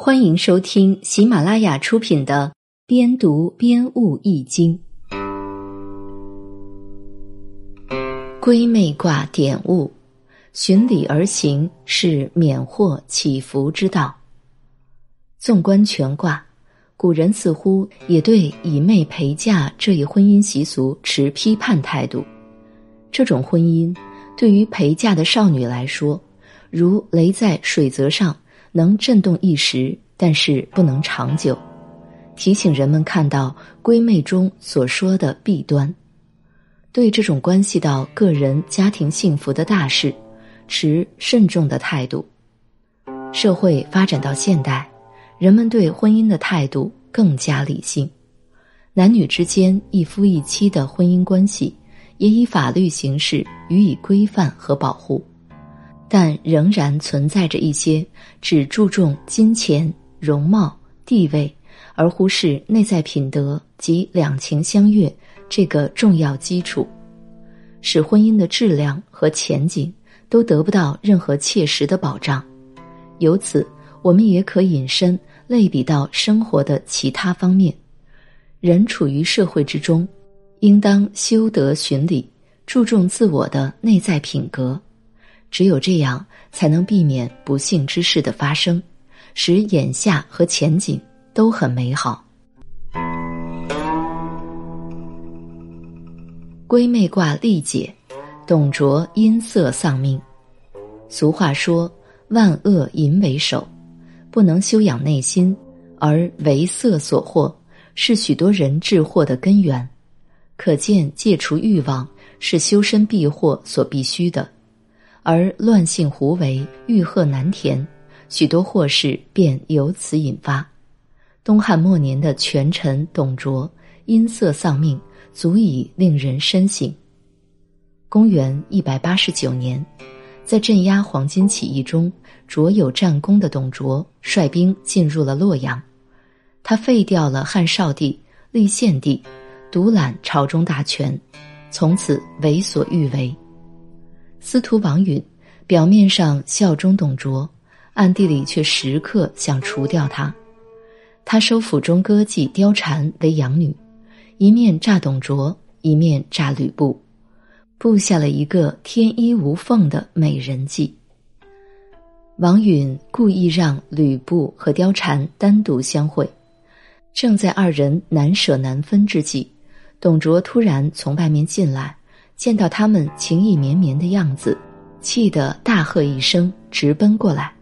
欢迎收听喜马拉雅出品的《边读边悟易经》，闺妹卦点悟：循礼而行是免祸祈福之道。纵观全卦，古人似乎也对以妹陪嫁这一婚姻习俗持批判态度。这种婚姻对于陪嫁的少女来说，如雷在水泽上。能震动一时，但是不能长久。提醒人们看到闺妹中所说的弊端，对这种关系到个人家庭幸福的大事，持慎重的态度。社会发展到现代，人们对婚姻的态度更加理性，男女之间一夫一妻的婚姻关系，也以法律形式予以规范和保护。但仍然存在着一些只注重金钱、容貌、地位，而忽视内在品德及两情相悦这个重要基础，使婚姻的质量和前景都得不到任何切实的保障。由此，我们也可引申类比到生活的其他方面。人处于社会之中，应当修德循礼，注重自我的内在品格。只有这样，才能避免不幸之事的发生，使眼下和前景都很美好。闺妹卦历解，董卓因色丧命。俗话说：“万恶淫为首”，不能修养内心，而为色所惑，是许多人致祸的根源。可见，戒除欲望是修身避祸所必须的。而乱性胡为，欲壑难填，许多祸事便由此引发。东汉末年的权臣董卓因色丧命，足以令人深省。公元一百八十九年，在镇压黄巾起义中卓有战功的董卓率兵进入了洛阳，他废掉了汉少帝，立献帝，独揽朝中大权，从此为所欲为。司徒王允表面上效忠董卓，暗地里却时刻想除掉他。他收府中歌妓貂蝉为养女，一面诈董卓，一面诈吕布，布下了一个天衣无缝的美人计。王允故意让吕布和貂蝉单独相会，正在二人难舍难分之际，董卓突然从外面进来。见到他们情意绵绵的样子，气得大喝一声，直奔过来。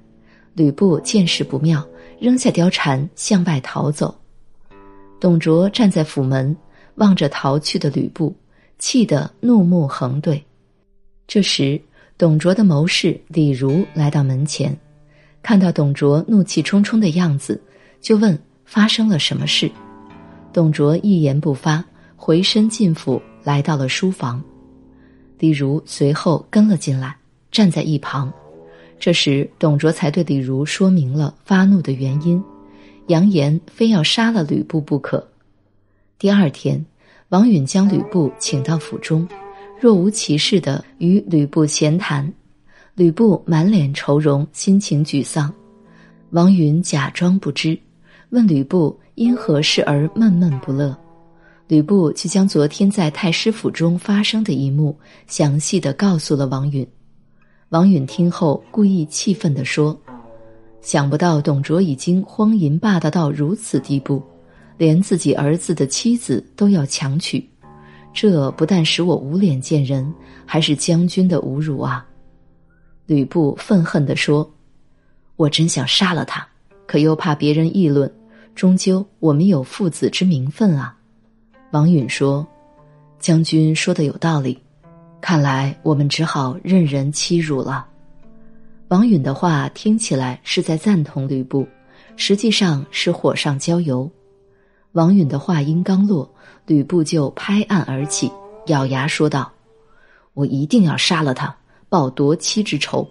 吕布见势不妙，扔下貂蝉向外逃走。董卓站在府门，望着逃去的吕布，气得怒目横对。这时，董卓的谋士李儒来到门前，看到董卓怒气冲冲的样子，就问发生了什么事。董卓一言不发，回身进府，来到了书房。李儒随后跟了进来，站在一旁。这时，董卓才对李儒说明了发怒的原因，扬言非要杀了吕布不可。第二天，王允将吕布请到府中，若无其事的与吕布闲谈。吕布满脸愁容，心情沮丧。王允假装不知，问吕布因何事而闷闷不乐。吕布却将昨天在太师府中发生的一幕详细的告诉了王允。王允听后，故意气愤地说：“想不到董卓已经荒淫霸道到如此地步，连自己儿子的妻子都要强娶，这不但使我无脸见人，还是将军的侮辱啊！”吕布愤恨地说：“我真想杀了他，可又怕别人议论，终究我们有父子之名分啊。”王允说：“将军说的有道理，看来我们只好任人欺辱了。”王允的话听起来是在赞同吕布，实际上是火上浇油。王允的话音刚落，吕布就拍案而起，咬牙说道：“我一定要杀了他，报夺妻之仇。”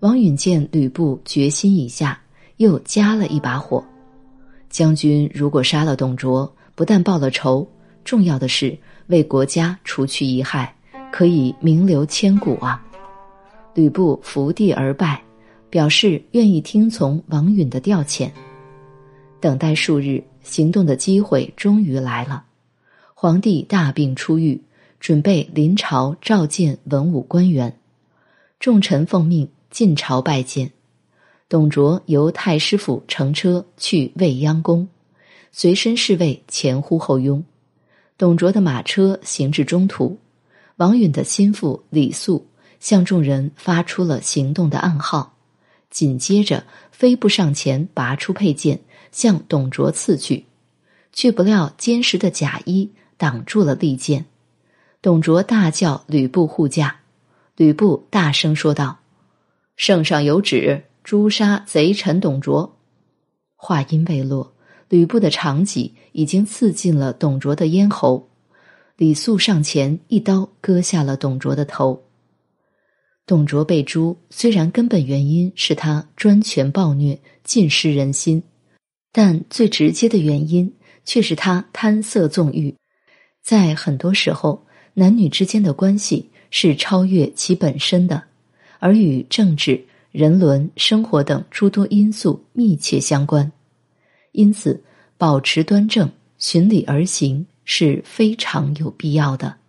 王允见吕布决心已下，又加了一把火：“将军如果杀了董卓。”不但报了仇，重要的是为国家除去一害，可以名留千古啊！吕布伏地而拜，表示愿意听从王允的调遣。等待数日，行动的机会终于来了。皇帝大病初愈，准备临朝召见文武官员，众臣奉命进朝拜见。董卓由太师府乘车去未央宫，随身侍卫前呼后拥。董卓的马车行至中途，王允的心腹李肃向众人发出了行动的暗号，紧接着飞步上前，拔出佩剑向董卓刺去，却不料坚实的甲衣挡住了利剑。董卓大叫吕布护驾，吕布大声说道：“圣上有旨。”诛杀贼臣董卓，话音未落，吕布的长戟已经刺进了董卓的咽喉。李肃上前一刀割下了董卓的头。董卓被诛，虽然根本原因是他专权暴虐、尽失人心，但最直接的原因却是他贪色纵欲。在很多时候，男女之间的关系是超越其本身的，而与政治。人伦、生活等诸多因素密切相关，因此保持端正、循礼而行是非常有必要的。